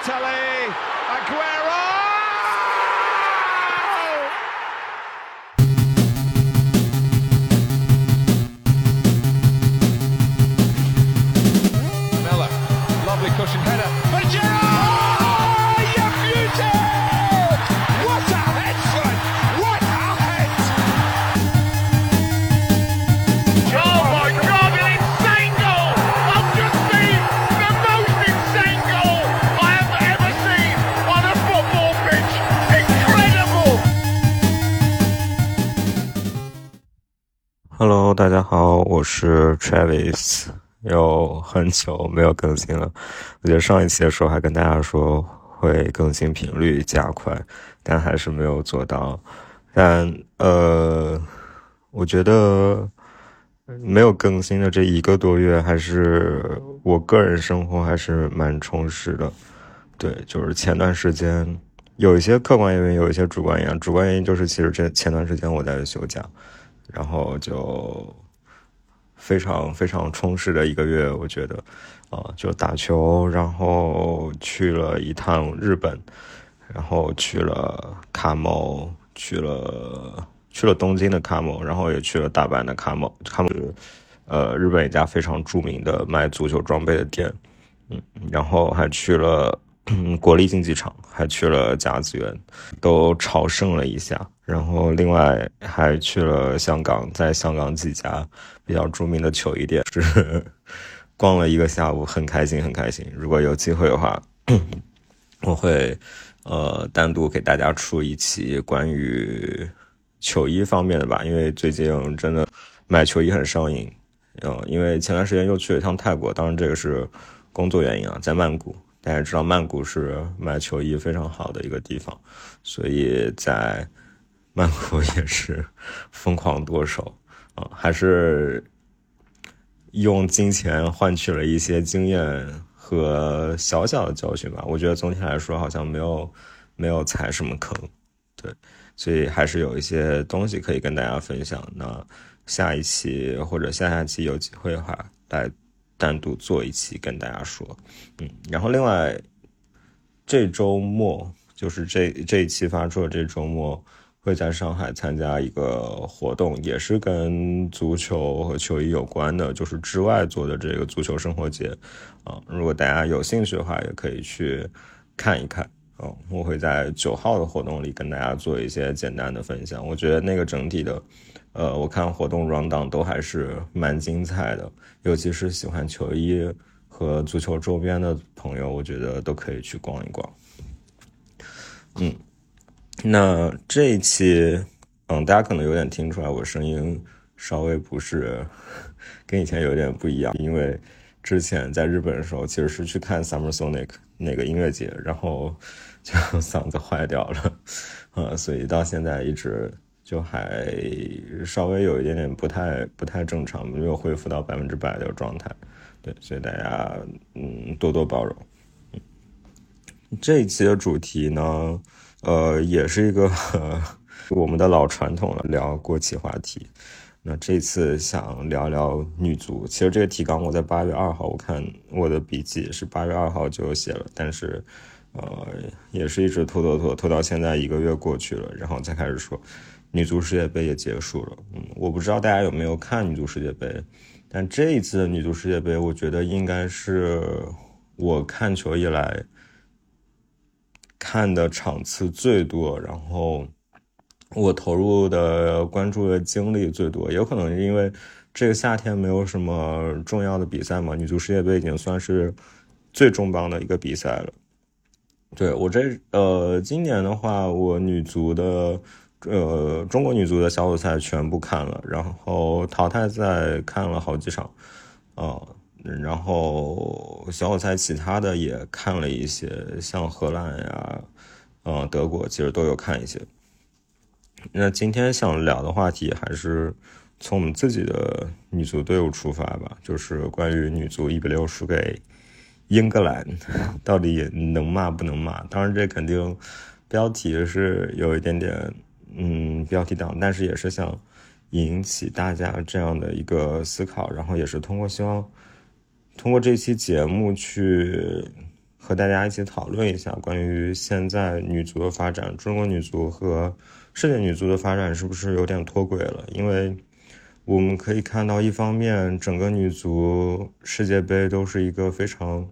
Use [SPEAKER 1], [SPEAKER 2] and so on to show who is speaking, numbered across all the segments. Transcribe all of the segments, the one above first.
[SPEAKER 1] Balotelli, Aguero!
[SPEAKER 2] Travis，有很久没有更新了。我觉得上一期的时候还跟大家说会更新频率加快，但还是没有做到。但呃，我觉得没有更新的这一个多月，还是我个人生活还是蛮充实的。对，就是前段时间有一些客观原因，有一些主观原因。主观原因就是，其实这前段时间我在休假。然后就非常非常充实的一个月，我觉得，啊，就打球，然后去了一趟日本，然后去了卡某，去了去了东京的卡某，然后也去了大阪的卡某，卡某是呃日本一家非常著名的卖足球装备的店，嗯，然后还去了。嗯，国立竞技场还去了甲子园，都朝圣了一下，然后另外还去了香港，在香港几家比较著名的球衣店是逛了一个下午，很开心，很开心。如果有机会的话，我会呃单独给大家出一期关于球衣方面的吧，因为最近真的买球衣很上瘾。嗯，因为前段时间又去了一趟泰国，当然这个是工作原因啊，在曼谷。大家知道曼谷是买球衣非常好的一个地方，所以在曼谷也是疯狂剁手啊，还是用金钱换取了一些经验和小小的教训吧。我觉得总体来说好像没有没有踩什么坑，对，所以还是有一些东西可以跟大家分享。那下一期或者下下期有机会的话来。单独做一期跟大家说，嗯，然后另外这周末就是这这一期发出的这周末会在上海参加一个活动，也是跟足球和球衣有关的，就是之外做的这个足球生活节啊。如果大家有兴趣的话，也可以去看一看啊。我会在九号的活动里跟大家做一些简单的分享。我觉得那个整体的。呃，我看活动 round down 都还是蛮精彩的，尤其是喜欢球衣和足球周边的朋友，我觉得都可以去逛一逛。嗯，那这一期，嗯，大家可能有点听出来我声音稍微不是跟以前有点不一样，因为之前在日本的时候其实是去看 Summer Sonic 那个音乐节，然后就嗓子坏掉了，呃，所以到现在一直。就还稍微有一点点不太不太正常，没有恢复到百分之百的状态，对，所以大家嗯多多包容。这一期的主题呢，呃，也是一个 我们的老传统了，聊国企话题。那这次想聊聊女足，其实这个提纲我在八月二号，我看我的笔记是八月二号就写了，但是呃，也是一直拖拖拖拖到现在一个月过去了，然后才开始说。女足世界杯也结束了，嗯，我不知道大家有没有看女足世界杯，但这一次的女足世界杯，我觉得应该是我看球以来看的场次最多，然后我投入的关注的精力最多，有可能是因为这个夏天没有什么重要的比赛嘛，女足世界杯已经算是最重磅的一个比赛了。对我这呃，今年的话，我女足的。呃，中国女足的小组赛全部看了，然后淘汰赛看了好几场，啊，然后小组赛其他的也看了一些，像荷兰呀，呃，德国其实都有看一些。那今天想聊的话题还是从我们自己的女足队伍出发吧，就是关于女足一比六输给英格兰，到底能骂不能骂？当然，这肯定标题是有一点点。嗯，标题党，但是也是想引起大家这样的一个思考，然后也是通过希望通过这期节目去和大家一起讨论一下关于现在女足的发展，中国女足和世界女足的发展是不是有点脱轨了？因为我们可以看到，一方面整个女足世界杯都是一个非常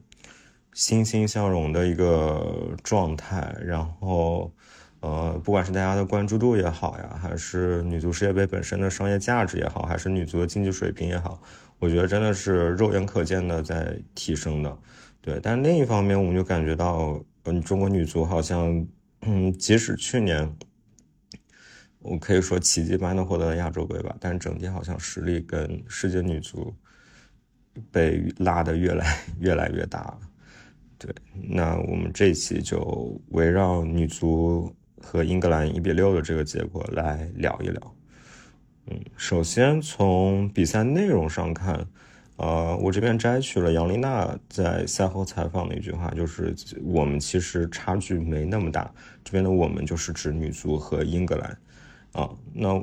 [SPEAKER 2] 欣欣向荣的一个状态，然后。呃，不管是大家的关注度也好呀，还是女足世界杯本身的商业价值也好，还是女足的竞技水平也好，我觉得真的是肉眼可见的在提升的。对，但另一方面，我们就感觉到，嗯，中国女足好像，嗯，即使去年，我可以说奇迹般的获得了亚洲杯吧，但整体好像实力跟世界女足被拉得越来越来越大了。对，那我们这一期就围绕女足。和英格兰一比六的这个结果来聊一聊。嗯，首先从比赛内容上看，呃，我这边摘取了杨丽娜在赛后采访的一句话，就是我们其实差距没那么大。这边的我们就是指女足和英格兰。啊，那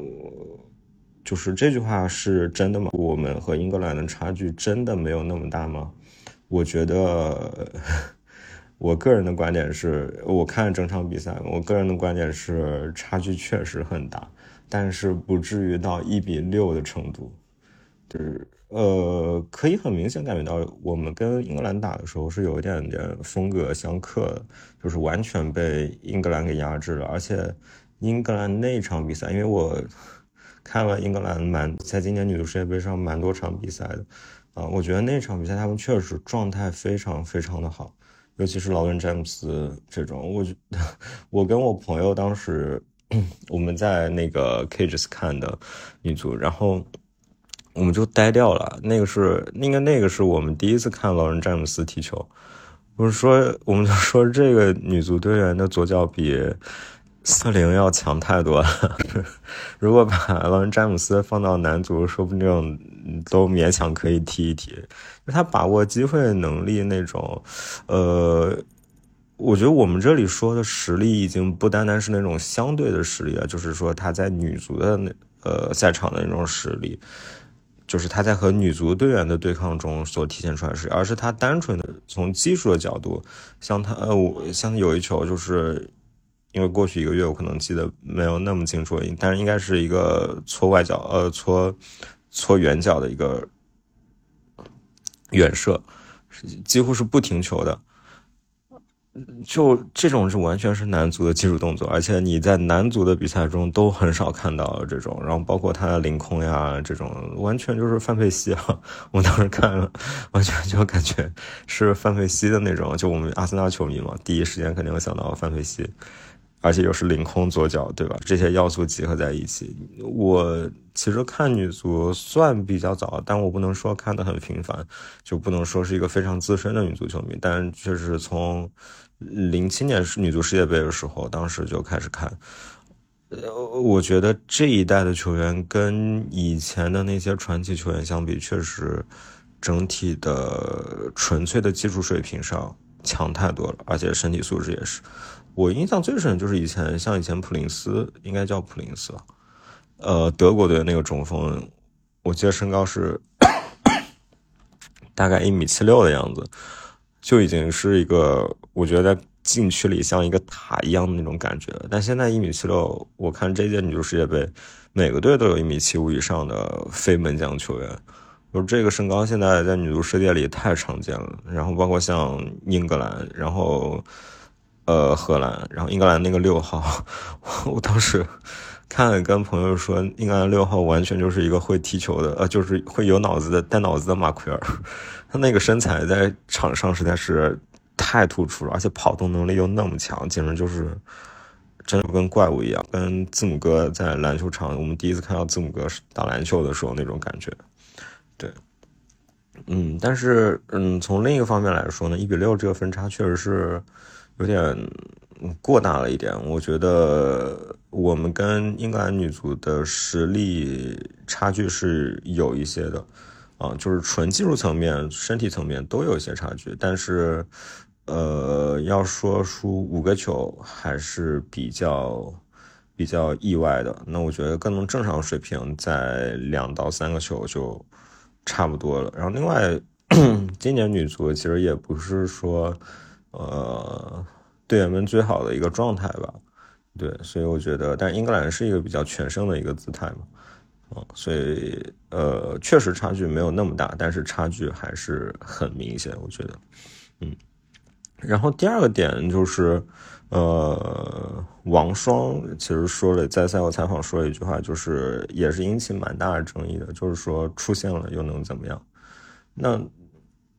[SPEAKER 2] 就是这句话是真的吗？我们和英格兰的差距真的没有那么大吗？我觉得。我个人的观点是，我看整场比赛，我个人的观点是差距确实很大，但是不至于到一比六的程度。就是呃，可以很明显感觉到，我们跟英格兰打的时候是有一点点风格相克的，就是完全被英格兰给压制了。而且英格兰那场比赛，因为我看了英格兰蛮在今年女足世界杯上蛮多场比赛的，啊，我觉得那场比赛他们确实状态非常非常的好。尤其是劳伦詹姆斯这种，我 我跟我朋友当时 我们在那个 Cages 看的女足，然后我们就呆掉了。那个是应该那个是我们第一次看劳伦詹姆斯踢球。我是说，我们就说这个女足队员的左脚比。瑟林要强太多了。如果把劳伦詹姆斯放到男足，说不定都勉强可以踢一踢。他把握机会能力那种，呃，我觉得我们这里说的实力已经不单单是那种相对的实力了，就是说他在女足的那呃赛场的那种实力，就是他在和女足队员的对抗中所体现出来的实力，而是他单纯的从技术的角度，像他呃，我像有一球就是。因为过去一个月，我可能记得没有那么清楚，但是应该是一个搓外脚，呃，搓搓远角的一个远射，几乎是不停球的。就这种是完全是男足的技术动作，而且你在男足的比赛中都很少看到这种。然后包括他的凌空呀，这种完全就是范佩西啊！我当时看了，完全就感觉是范佩西的那种。就我们阿森纳球迷嘛，第一时间肯定会想到范佩西。而且又是凌空左脚，对吧？这些要素集合在一起，我其实看女足算比较早，但我不能说看得很频繁，就不能说是一个非常资深的女足球迷。但确实从零七年是女足世界杯的时候，当时就开始看。呃，我觉得这一代的球员跟以前的那些传奇球员相比，确实整体的纯粹的技术水平上强太多了，而且身体素质也是。我印象最深就是以前，像以前普林斯，应该叫普林斯，呃，德国队那个中锋，我记得身高是 大概一米七六的样子，就已经是一个我觉得在禁区里像一个塔一样的那种感觉。但现在一米七六，我看这届女足世界杯，每个队都有一米七五以上的非门将球员，就这个身高现在在女足世界里太常见了。然后包括像英格兰，然后。呃，荷兰，然后英格兰那个六号，我当时看跟朋友说，英格兰六号完全就是一个会踢球的，呃，就是会有脑子的带脑子的马奎尔，他那个身材在场上实在是太突出了，而且跑动能力又那么强，简直就是真的跟怪物一样，跟字母哥在篮球场，我们第一次看到字母哥打篮球的时候那种感觉，嗯，但是嗯，从另一个方面来说呢，一比六这个分差确实是。有点过大了一点，我觉得我们跟英格兰女足的实力差距是有一些的，啊，就是纯技术层面、身体层面都有一些差距。但是，呃，要说输五个球还是比较比较意外的。那我觉得更能正常水平在两到三个球就差不多了。然后，另外，今年女足其实也不是说。呃队员们最好的一个状态吧。对，所以我觉得，但英格兰是一个比较全胜的一个姿态嘛，啊，所以呃，确实差距没有那么大，但是差距还是很明显，我觉得，嗯。然后第二个点就是，呃，王霜其实说了，在赛后采访说了一句话，就是也是引起蛮大的争议的，就是说出现了又能怎么样？那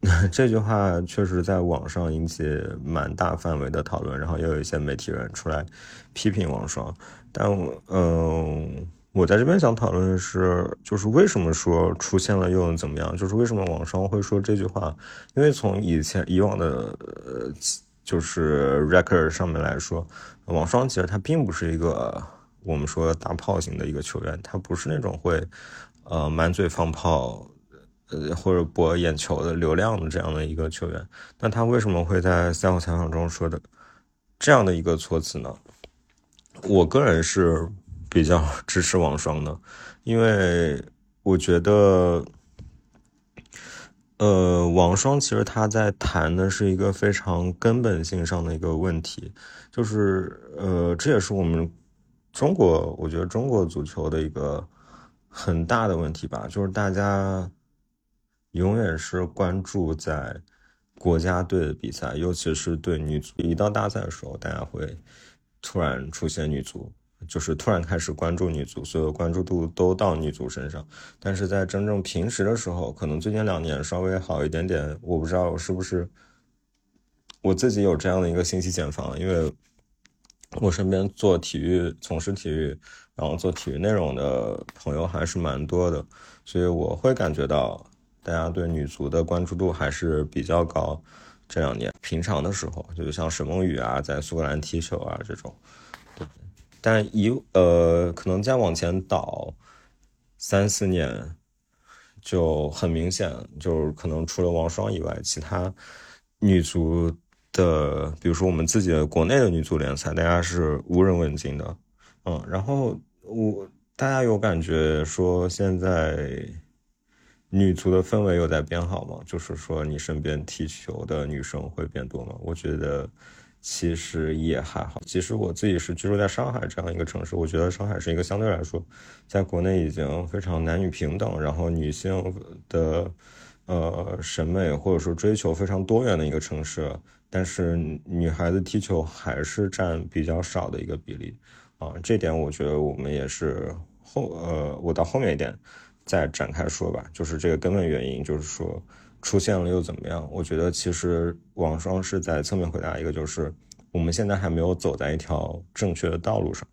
[SPEAKER 2] 这句话确实在网上引起蛮大范围的讨论，然后也有一些媒体人出来批评王霜。但嗯，我在这边想讨论的是，就是为什么说出现了又能怎么样？就是为什么王双会说这句话？因为从以前以往的呃，就是 record 上面来说，王双其实他并不是一个我们说大炮型的一个球员，他不是那种会呃满嘴放炮。呃，或者博眼球的流量的这样的一个球员，那他为什么会在赛后采访中说的这样的一个措辞呢？我个人是比较 支持王双的，因为我觉得，呃，王霜其实他在谈的是一个非常根本性上的一个问题，就是呃，这也是我们中国，我觉得中国足球的一个很大的问题吧，就是大家。永远是关注在国家队的比赛，尤其是对女足。一到大赛的时候，大家会突然出现女足，就是突然开始关注女足，所有关注度都到女足身上。但是在真正平时的时候，可能最近两年稍微好一点点。我不知道是不是我自己有这样的一个信息茧房，因为我身边做体育、从事体育，然后做体育内容的朋友还是蛮多的，所以我会感觉到。大家对女足的关注度还是比较高，这两年平常的时候，就像沈梦雨啊，在苏格兰踢球啊这种，但一呃，可能再往前倒三四年，就很明显，就是可能除了王霜以外，其他女足的，比如说我们自己的国内的女足联赛，大家是无人问津的，嗯，然后我大家有感觉说现在。女足的氛围有在变好吗？就是说，你身边踢球的女生会变多吗？我觉得其实也还好。其实我自己是居住在上海这样一个城市，我觉得上海是一个相对来说，在国内已经非常男女平等，然后女性的呃审美或者说追求非常多元的一个城市。但是女孩子踢球还是占比较少的一个比例啊，这点我觉得我们也是后呃，我到后面一点。再展开说吧，就是这个根本原因，就是说出现了又怎么样？我觉得其实王双是在侧面回答一个，就是我们现在还没有走在一条正确的道路上。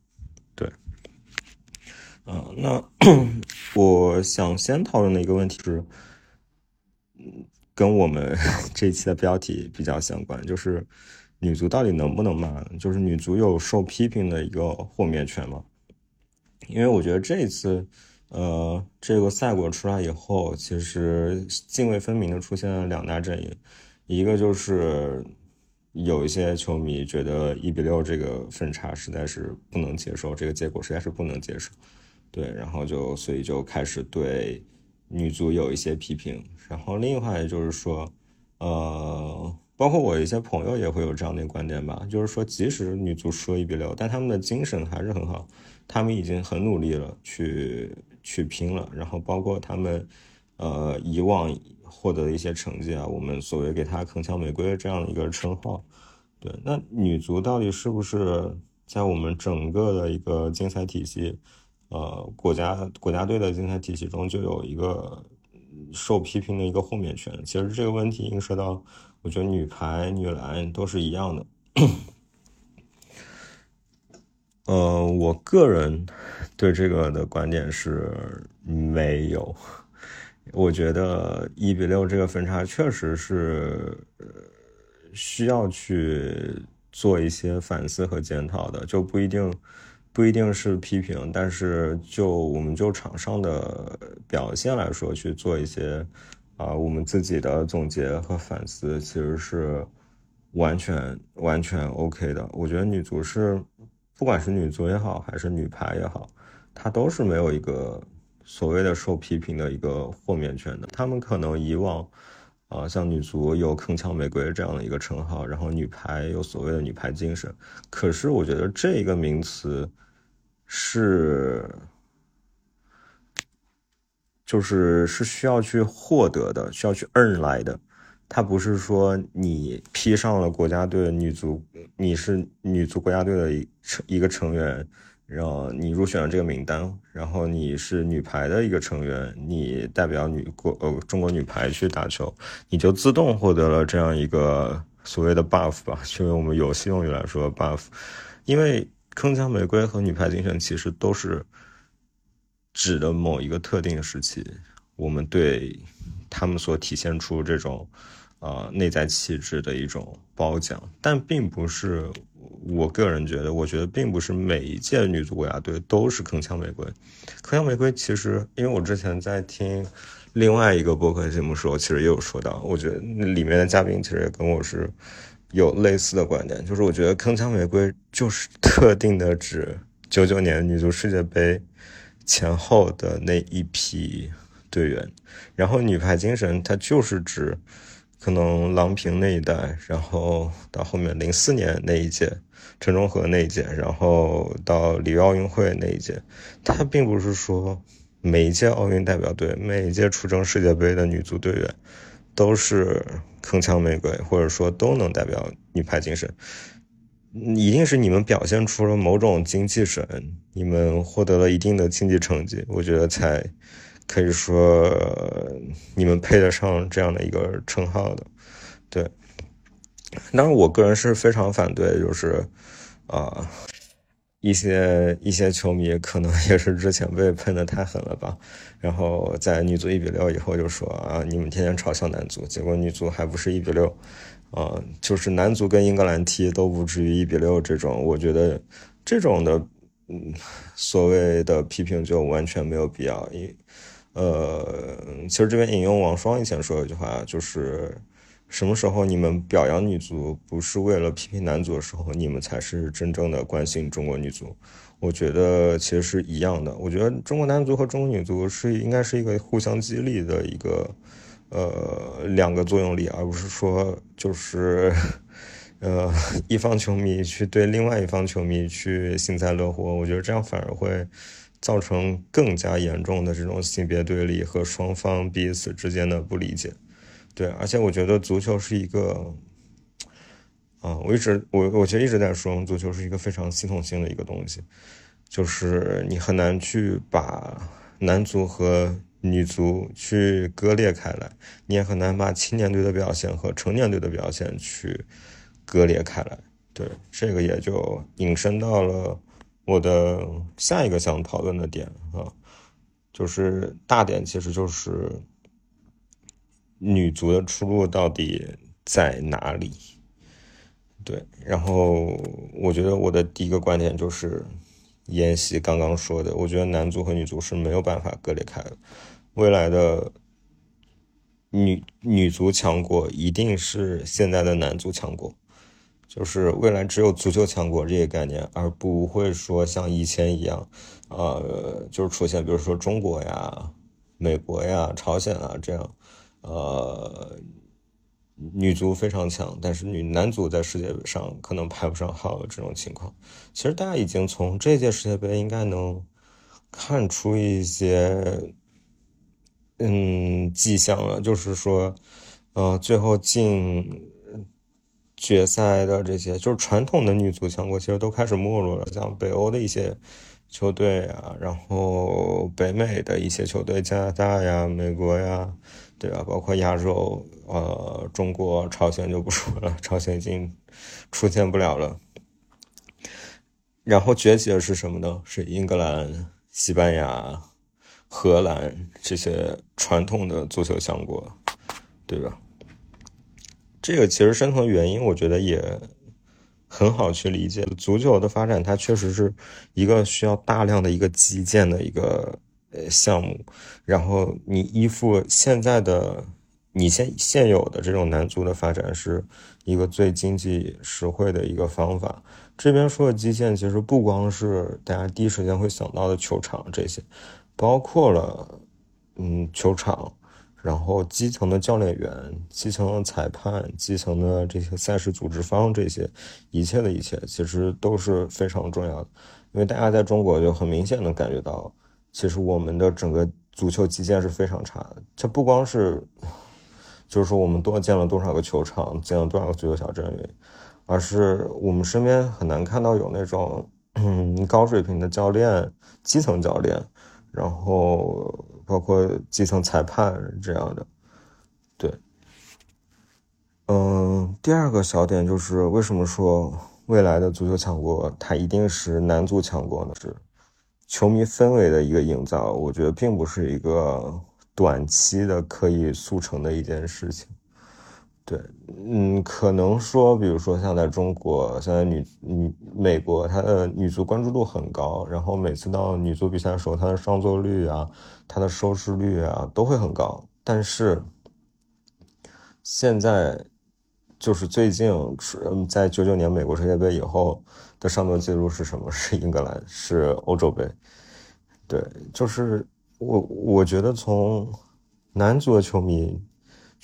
[SPEAKER 2] 对，嗯，那 我想先讨论的一个问题是，跟我们 这一期的标题比较相关，就是女足到底能不能骂？就是女足有受批评的一个豁免权吗？因为我觉得这一次。呃，这个赛果出来以后，其实泾渭分明的出现了两大阵营，一个就是有一些球迷觉得一比六这个分差实在是不能接受，这个结果实在是不能接受，对，然后就所以就开始对女足有一些批评，然后另一话也就是说，呃，包括我一些朋友也会有这样的观点吧，就是说即使女足输了一比六，但他们的精神还是很好，他们已经很努力了去。去拼了，然后包括他们，呃，以往获得的一些成绩啊，我们所谓给他铿锵玫瑰的这样的一个称号，对，那女足到底是不是在我们整个的一个竞赛体系，呃，国家国家队的竞赛体系中就有一个受批评的一个豁免权？其实这个问题映射到，我觉得女排、女篮都是一样的。呃，我个人对这个的观点是没有。我觉得一比六这个分差确实是需要去做一些反思和检讨的，就不一定不一定是批评，但是就我们就场上的表现来说，去做一些啊我们自己的总结和反思，其实是完全完全 OK 的。我觉得女足是。不管是女足也好，还是女排也好，她都是没有一个所谓的受批评的一个豁免权的。他们可能以往，啊，像女足有铿锵玫瑰这样的一个称号，然后女排有所谓的女排精神。可是我觉得这一个名词是，就是是需要去获得的，需要去 earn 来的。它不是说你披上了国家队女足，你是女足国家队的一成一个成员。然后你入选了这个名单，然后你是女排的一个成员，你代表女国呃中国女排去打球，你就自动获得了这样一个所谓的 buff 吧，就用我们游戏用语来说 buff。因为铿锵玫瑰和女排精神其实都是指的某一个特定时期，我们对他们所体现出这种呃内在气质的一种褒奖，但并不是。我个人觉得，我觉得并不是每一届女足国家队都是铿锵玫瑰。铿锵玫瑰其实，因为我之前在听另外一个播客节目时候，其实也有说到，我觉得里面的嘉宾其实也跟我是有类似的观点，就是我觉得铿锵玫瑰就是特定的指九九年女足世界杯前后的那一批队员，然后女排精神它就是指可能郎平那一代，然后到后面零四年那一届。陈忠和那一届，然后到里约奥运会那一届，他并不是说每一届奥运代表队、每一届出征世界杯的女足队员都是铿锵玫瑰，或者说都能代表女排精神。一定是你们表现出了某种精气神，你们获得了一定的竞技成绩，我觉得才可以说你们配得上这样的一个称号的。对，当然，我个人是非常反对，就是。啊，一些一些球迷可能也是之前被喷的太狠了吧，然后在女足一比六以后就说啊，你们天天嘲笑男足，结果女足还不是一比六，啊，就是男足跟英格兰踢都不至于一比六这种，我觉得这种的，嗯，所谓的批评就完全没有必要。因，呃，其实这边引用王双以前说一句话，就是。什么时候你们表扬女足不是为了批评男足的时候，你们才是真正的关心中国女足。我觉得其实是一样的。我觉得中国男足和中国女足是应该是一个互相激励的一个，呃，两个作用力，而不是说就是，呃，一方球迷去对另外一方球迷去幸灾乐祸。我觉得这样反而会造成更加严重的这种性别对立和双方彼此之间的不理解。对，而且我觉得足球是一个，啊，我一直我我其实一直在说，足球是一个非常系统性的一个东西，就是你很难去把男足和女足去割裂开来，你也很难把青年队的表现和成年队的表现去割裂开来。对，这个也就引申到了我的下一个想讨论的点啊，就是大点，其实就是。女足的出路到底在哪里？对，然后我觉得我的第一个观点就是妍希刚刚说的，我觉得男足和女足是没有办法割裂开的。未来的女女足强国一定是现在的男足强国，就是未来只有足球强国这个概念，而不会说像以前一样，呃，就是出现比如说中国呀、美国呀、朝鲜啊这样。呃，女足非常强，但是女男足在世界上可能排不上号的这种情况，其实大家已经从这届世界杯应该能看出一些嗯迹象了，就是说，呃，最后进决赛的这些，就是传统的女足强国，其实都开始没落了，像北欧的一些球队啊，然后北美的一些球队，加拿大呀、美国呀。对吧？包括亚洲，呃，中国、朝鲜就不说了，朝鲜已经出现不了了。然后崛起的是什么呢？是英格兰、西班牙、荷兰这些传统的足球强国，对吧？这个其实深层原因，我觉得也很好去理解。足球的发展，它确实是一个需要大量的一个基建的一个。呃，项目，然后你依附现在的你现现有的这种男足的发展，是一个最经济实惠的一个方法。这边说的基建，其实不光是大家第一时间会想到的球场这些，包括了嗯球场，然后基层的教练员、基层的裁判、基层的这些赛事组织方，这些一切的一切，其实都是非常重要的。因为大家在中国就很明显能感觉到，其实我们的整个足球基建是非常差的。这不光是，就是说我们多建了多少个球场，建了多少个足球小镇，而是我们身边很难看到有那种嗯 高水平的教练、基层教练，然后。包括基层裁判这样的，对，嗯，第二个小点就是为什么说未来的足球强国它一定是男足强国呢？是球迷氛围的一个营造，我觉得并不是一个短期的可以速成的一件事情。对，嗯，可能说，比如说像在中国，现在女女美国，她的女足关注度很高，然后每次到女足比赛的时候，她的上座率啊，她的收视率啊都会很高。但是现在就是最近是在九九年美国世界杯以后的上座记录是什么？是英格兰，是欧洲杯。对，就是我我觉得从男足的球迷。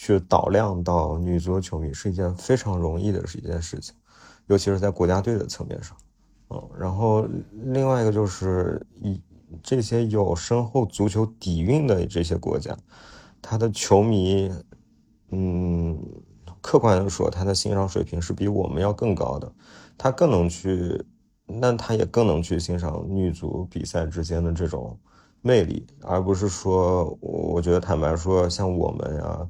[SPEAKER 2] 去导量到女足球迷是一件非常容易的一件事情，尤其是在国家队的层面上，嗯，然后另外一个就是以这些有深厚足球底蕴的这些国家，他的球迷，嗯，客观的说，他的欣赏水平是比我们要更高的，他更能去，那他也更能去欣赏女足比赛之间的这种魅力，而不是说，我觉得坦白说，像我们呀。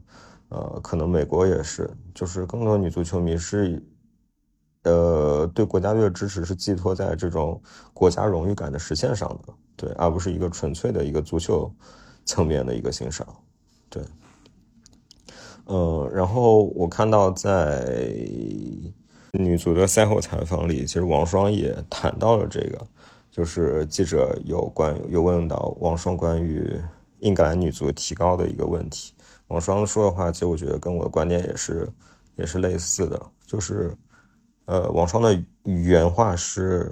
[SPEAKER 2] 呃，可能美国也是，就是更多女足球迷是，呃，对国家队的支持是寄托在这种国家荣誉感的实现上的，对，而不是一个纯粹的一个足球层面的一个欣赏，对。呃，然后我看到在女足的赛后采访里，其实王霜也谈到了这个，就是记者有关有问到王霜关于英格兰女足提高的一个问题。王双说的话，其实我觉得跟我的观点也是，也是类似的。就是，呃，王双的原话是，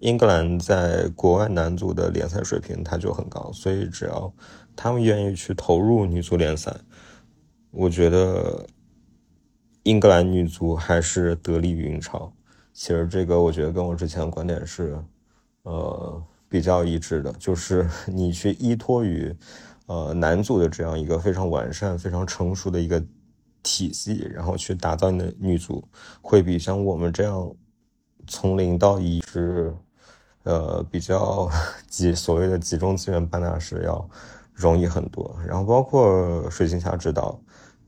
[SPEAKER 2] 英格兰在国外男足的联赛水平它就很高，所以只要他们愿意去投入女足联赛，我觉得英格兰女足还是得力于英超。其实这个我觉得跟我之前的观点是，呃，比较一致的，就是 你去依托于。呃，男足的这样一个非常完善、非常成熟的一个体系，然后去打造你的女足，会比像我们这样从零到一是，呃，比较集所谓的集中资源办大事要容易很多。然后包括水晶侠指导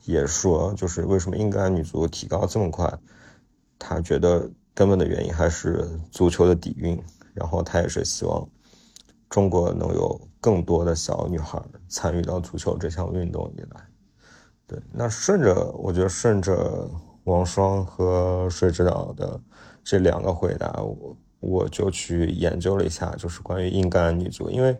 [SPEAKER 2] 也说，就是为什么英格兰女足提高这么快，他觉得根本的原因还是足球的底蕴，然后他也是希望。中国能有更多的小女孩参与到足球这项运动以来，对，那顺着我觉得顺着王霜和水指导的这两个回答，我我就去研究了一下，就是关于英格兰女足，因为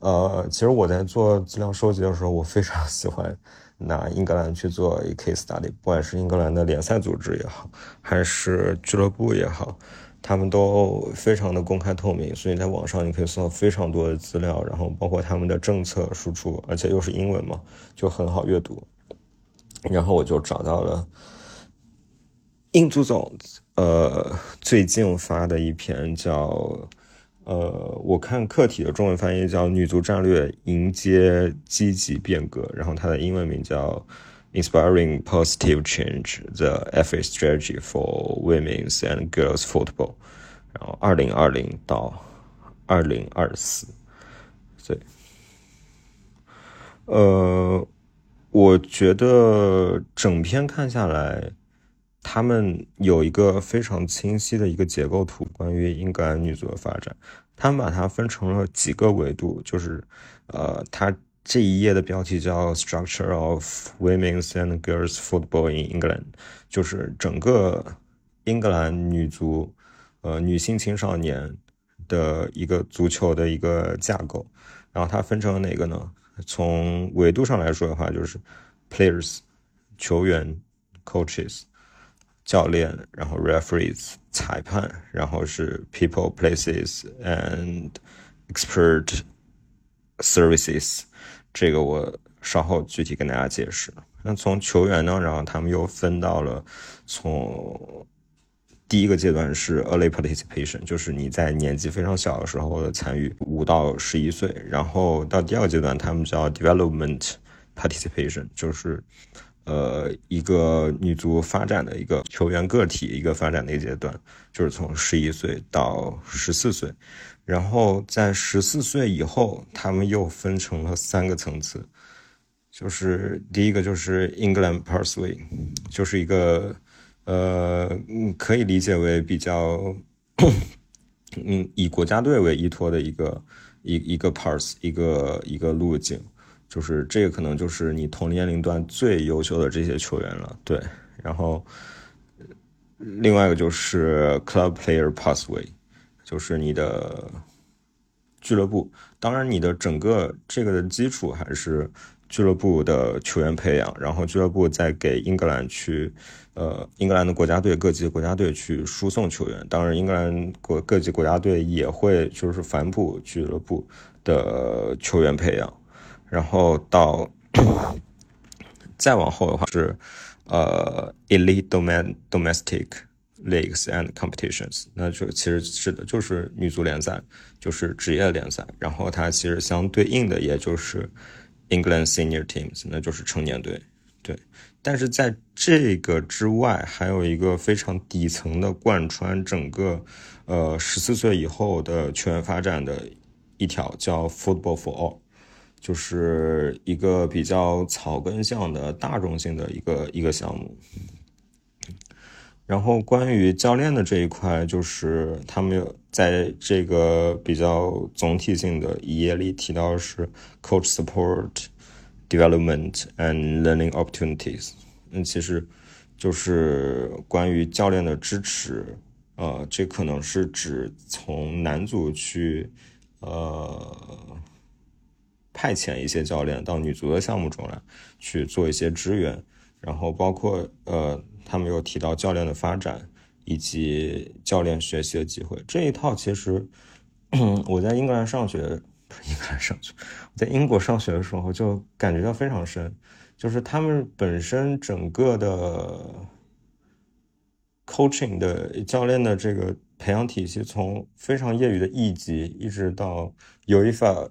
[SPEAKER 2] 呃，其实我在做资料收集的时候，我非常 喜欢拿英格兰去做一 case study，不管是英格兰的联赛组织也好，还是俱乐部也好。他们都非常的公开透明，所以在网上你可以搜到非常多的资料，然后包括他们的政策输出，而且又是英文嘛，就很好阅读。然后我就找到了英足总，呃，最近发的一篇叫，呃，我看课题的中文翻译叫《女足战略迎接积极变革》，然后它的英文名叫。Inspiring positive change, the FA strategy for women's and girls football。然后二零二零到二零二四，对，呃，我觉得整篇看下来，他们有一个非常清晰的一个结构图，关于英格兰女足的发展，他们把它分成了几个维度，就是呃，它。这一页的标题叫 "Structure of Women's and Girls Football in England"，就是整个英格兰女足，呃，女性青少年的一个足球的一个架构。然后它分成了哪个呢？从维度上来说的话，就是 players 球员、coaches 教练，然后 referees 裁判，然后是 people、places and expert services。这个我稍后具体跟大家解释。那从球员呢，然后他们又分到了从第一个阶段是 early participation，就是你在年纪非常小的时候的参与，五到十一岁，然后到第二个阶段，他们叫 development participation，就是呃一个女足发展的一个球员个体一个发展的一阶段，就是从十一岁到十四岁，然后在十四岁以后，他们又分成了三个层次。就是第一个就是 England Pathway，就是一个呃，可以理解为比较嗯以国家队为依托的一个一一个 path 一个一个路径，就是这个可能就是你同年龄段最优秀的这些球员了，对。然后另外一个就是 Club Player Pathway，就是你的俱乐部，当然你的整个这个的基础还是。俱乐部的球员培养，然后俱乐部再给英格兰去，呃，英格兰的国家队各级国家队去输送球员。当然，英格兰国各级国家队也会就是反哺俱乐部的球员培养。然后到再往后的话是，呃，elite domestic leagues and competitions，那就其实是的，就是女足联赛，就是职业联赛。然后它其实相对应的也就是。England senior teams，那就是成年队，对。但是在这个之外，还有一个非常底层的贯穿整个，呃，十四岁以后的球员发展的一条叫 Football for All，就是一个比较草根向的大众性的一个一个项目。然后关于教练的这一块，就是他们有在这个比较总体性的一页里提到是 coach support development and learning opportunities。嗯，其实就是关于教练的支持，呃，这可能是指从男组去呃派遣一些教练到女足的项目中来去做一些支援，然后包括呃。他们又提到教练的发展以及教练学习的机会这一套，其实我在英格兰上学，不是英格兰上学，我在英国上学的时候就感觉到非常深，就是他们本身整个的 coaching 的教练的这个培养体系，从非常业余的 E 级一直到 UEFA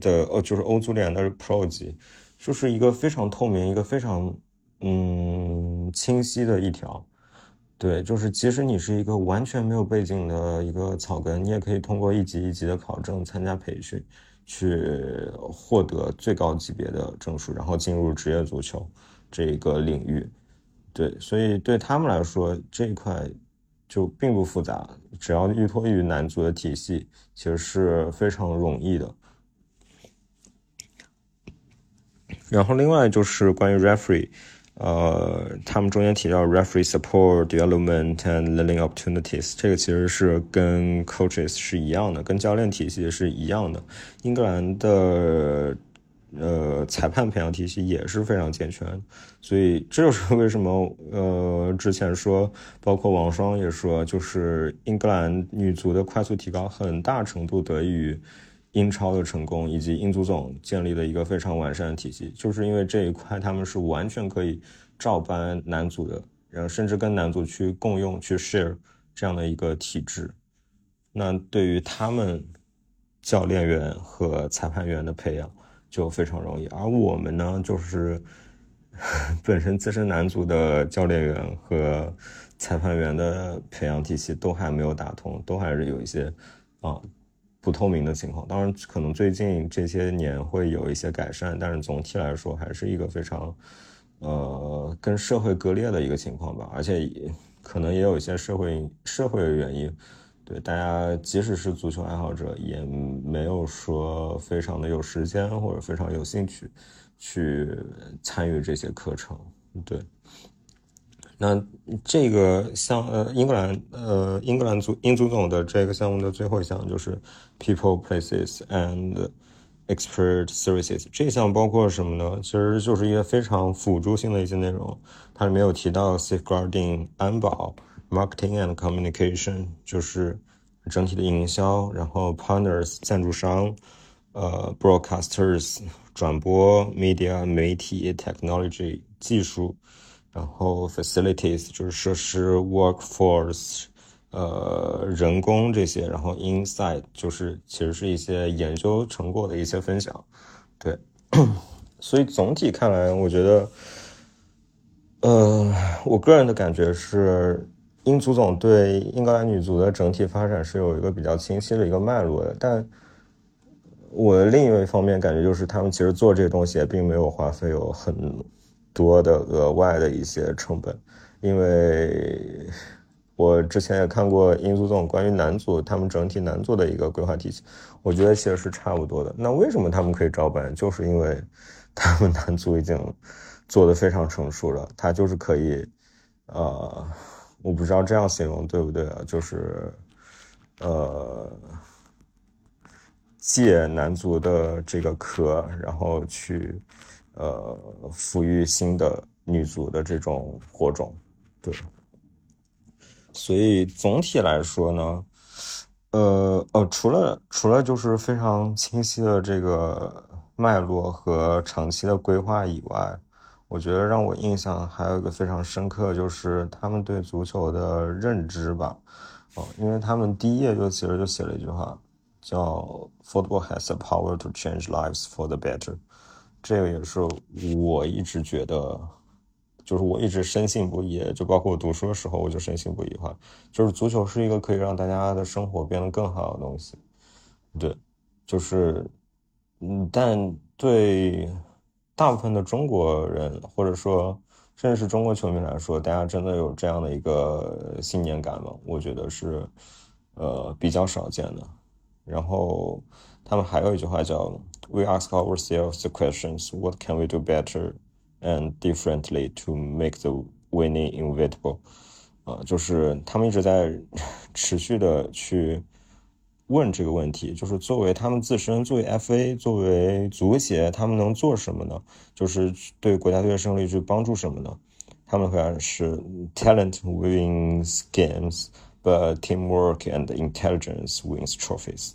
[SPEAKER 2] 的呃，就是欧足联的 Pro 级，就是一个非常透明，一个非常。嗯，清晰的一条，对，就是即使你是一个完全没有背景的一个草根，你也可以通过一级一级的考证、参加培训，去获得最高级别的证书，然后进入职业足球这个领域。对，所以对他们来说这一块就并不复杂，只要依托于男足的体系，其实是非常容易的。然后另外就是关于 referee。呃，他们中间提到 referee support development and learning opportunities，这个其实是跟 coaches 是一样的，跟教练体系是一样的。英格兰的呃裁判培养体系也是非常健全，所以这就是为什么呃之前说，包括王霜也说，就是英格兰女足的快速提高，很大程度得益于。英超的成功，以及英足总建立了一个非常完善的体系，就是因为这一块他们是完全可以照搬男足的，然后甚至跟男足去共用、去 share 这样的一个体制。那对于他们教练员和裁判员的培养就非常容易，而我们呢，就是 本身自身男足的教练员和裁判员的培养体系都还没有打通，都还是有一些啊。不透明的情况，当然可能最近这些年会有一些改善，但是总体来说还是一个非常，呃，跟社会割裂的一个情况吧。而且可能也有一些社会社会的原因，对大家即使是足球爱好者，也没有说非常的有时间或者非常有兴趣去参与这些课程，对。那这个项呃，英格兰呃，英格兰足英足总的这个项目的最后一项就是 people places and expert services。这项包括什么呢？其实就是一个非常辅助性的一些内容。它里面有提到 safeguarding 安保，marketing and communication 就是整体的营销，然后 partners 赞助商，呃，broadcasters 转播 media 媒体 technology 技术，然后 facilities 就是设施 workforce，呃，人工这些，然后 insight 就是其实是一些研究成果的一些分享，对，所以总体看来，我觉得，呃，我个人的感觉是。英足总对英格兰女足的整体发展是有一个比较清晰的一个脉络的，但我的另一位方面感觉就是，他们其实做这些东西并没有花费有很多的额外的一些成本，因为我之前也看过英足总关于男足他们整体男足的一个规划体系，我觉得其实是差不多的。那为什么他们可以照搬？就是因为 他们男足已经做的非常成熟了，他就是可以，呃。我不知道这样形容对不对啊？就是，呃，借男足的这个壳，然后去，呃，抚育新的女足的这种火种，对。所以总体来说呢，呃，呃，除了除了就是非常清晰的这个脉络和长期的规划以外。我觉得让我印象还有一个非常深刻，就是他们对足球的认知吧。哦，因为他们第一页就其实就写了一句话，叫 “Football has the power to change lives for the better”。这个也是我一直觉得，就是我一直深信不疑，就包括我读书的时候，我就深信不疑话，就是足球是一个可以让大家的生活变得更好的东西。对，就是，嗯，但对。大部分的中国人，或者说甚至是中国球迷来说，大家真的有这样的一个信念感吗？我觉得是，呃，比较少见的。然后他们还有一句话叫 “We ask ourselves the questions: What can we do better and differently to make the winning inevitable？” 啊，就是他们一直在持续的去。问这个问题，就是作为他们自身，作为 FA，作为足协，他们能做什么呢？就是对国家队的胜利去帮助什么呢？他们回答是：talent wins games But teamwork and intelligence wins trophies。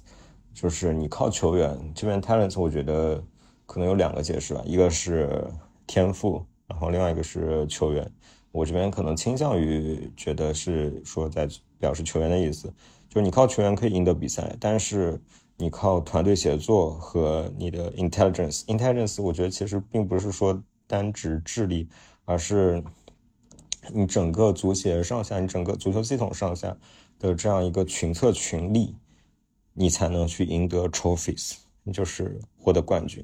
[SPEAKER 2] 就是你靠球员这边 talents，我觉得可能有两个解释吧，一个是天赋，然后另外一个是球员。我这边可能倾向于觉得是说在表示球员的意思。就是你靠球员可以赢得比赛，但是你靠团队协作和你的 intelligence，intelligence，我觉得其实并不是说单指智力，而是你整个足协上下，你整个足球系统上下的这样一个群策群力，你才能去赢得 trophies，就是获得冠军。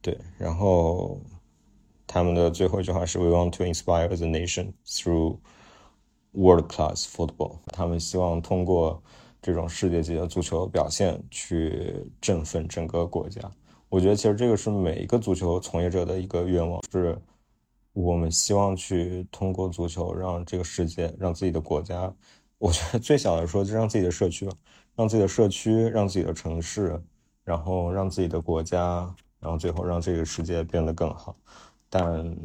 [SPEAKER 2] 对，然后他们的最后一句话是 We want to inspire the nation through。World class football，他们希望通过这种世界级的足球表现去振奋整个国家。我觉得其实这个是每一个足球从业者的一个愿望，是我们希望去通过足球让这个世界，让自己的国家。我觉得最小的说，就让自己的社区吧，让自己的社区，让自己的城市，然后让自己的国家，然后最后让这个世界变得更好。但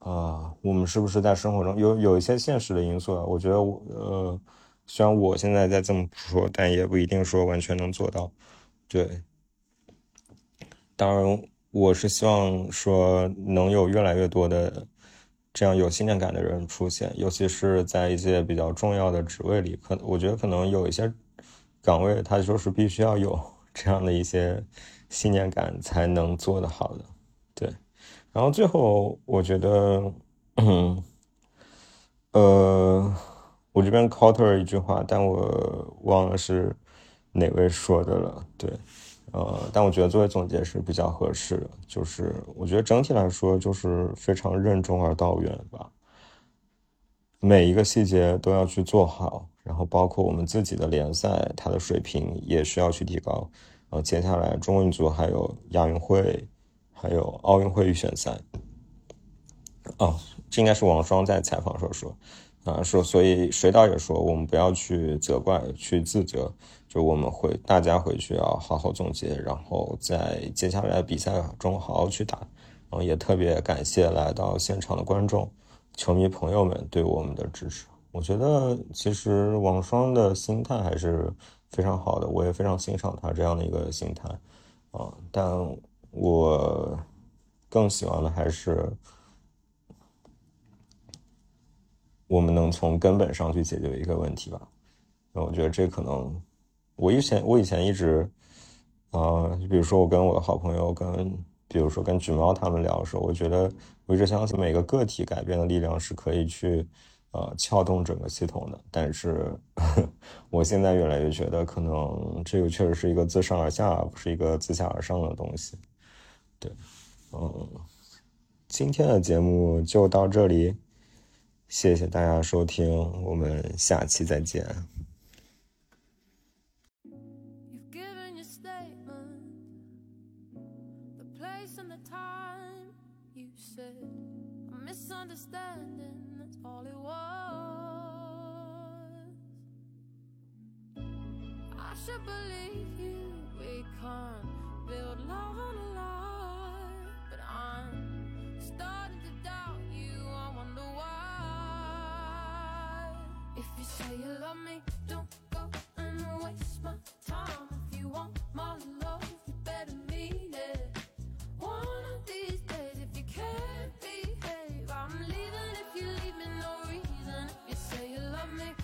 [SPEAKER 2] 啊，我们是不是在生活中有有一些现实的因素？我觉得我呃，虽然我现在在这么说，但也不一定说完全能做到。对，当然我是希望说能有越来越多的这样有信念感的人出现，尤其是在一些比较重要的职位里，可我觉得可能有一些岗位，它就是必须要有这样的一些信念感才能做得好的。对。然后最后，我觉得，呃，我这边 c o u t e r 一句话，但我忘了是哪位说的了。对，呃，但我觉得作为总结是比较合适的。就是我觉得整体来说，就是非常任重而道远吧。每一个细节都要去做好，然后包括我们自己的联赛，它的水平也需要去提高。然后接下来中文组还有亚运会。还有奥运会预选赛，哦，这应该是王霜在采访时候说，啊，说所以水导也说，我们不要去责怪、去自责，就我们会大家回去要好好总结，然后在接下来比赛中好好去打。然后也特别感谢来到现场的观众、球迷朋友们对我们的支持。我觉得其实王霜的心态还是非常好的，我也非常欣赏他这样的一个心态，啊，但。
[SPEAKER 3] 我更喜欢的还是我们能从根本上去解决一个问题吧。那我觉得这可能，我以前我以前一直，啊，比如说我跟我的好朋友，跟比如说跟橘猫他们聊的时候，我觉得我一直相信每个个体改变的力量是可以去。呃，撬动整个系统的，但是 我现在越来越觉得，可能这个确实是一个自上而下，不是一个自下而上的东西。对，嗯，今天的节目就到这里，谢谢大家收听，我们下期再见。Should believe you. We can't build love on a lie. But I'm starting to doubt you. I wonder why. If you say you love me, don't go and waste my time. If you want my love, love me,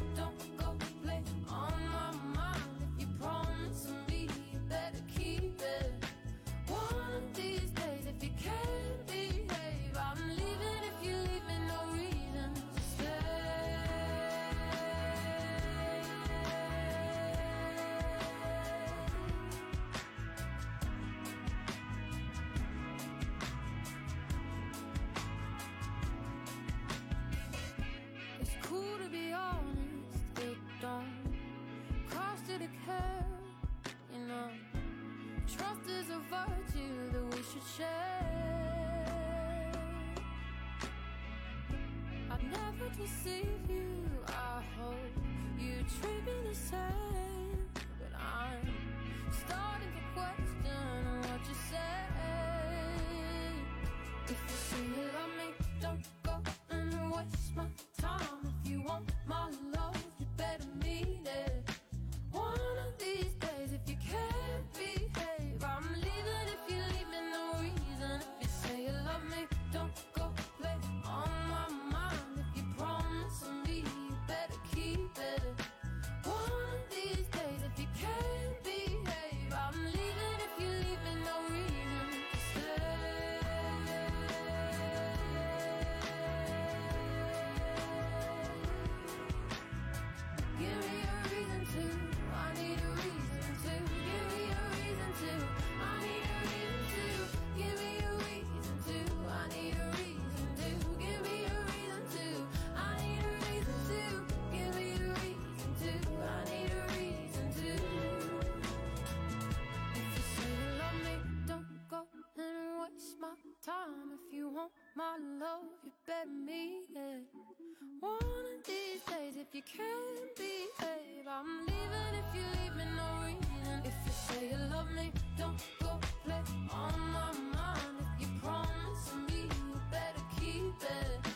[SPEAKER 3] should share. I'd never deceive you, I hope you treat me the same. But I'm starting time. If you want my love, you better mean it. One of these days, if you can behave, I'm leaving if you leave me no reason. If you say you love me, don't go play on my mind. If you promise me, you better keep it.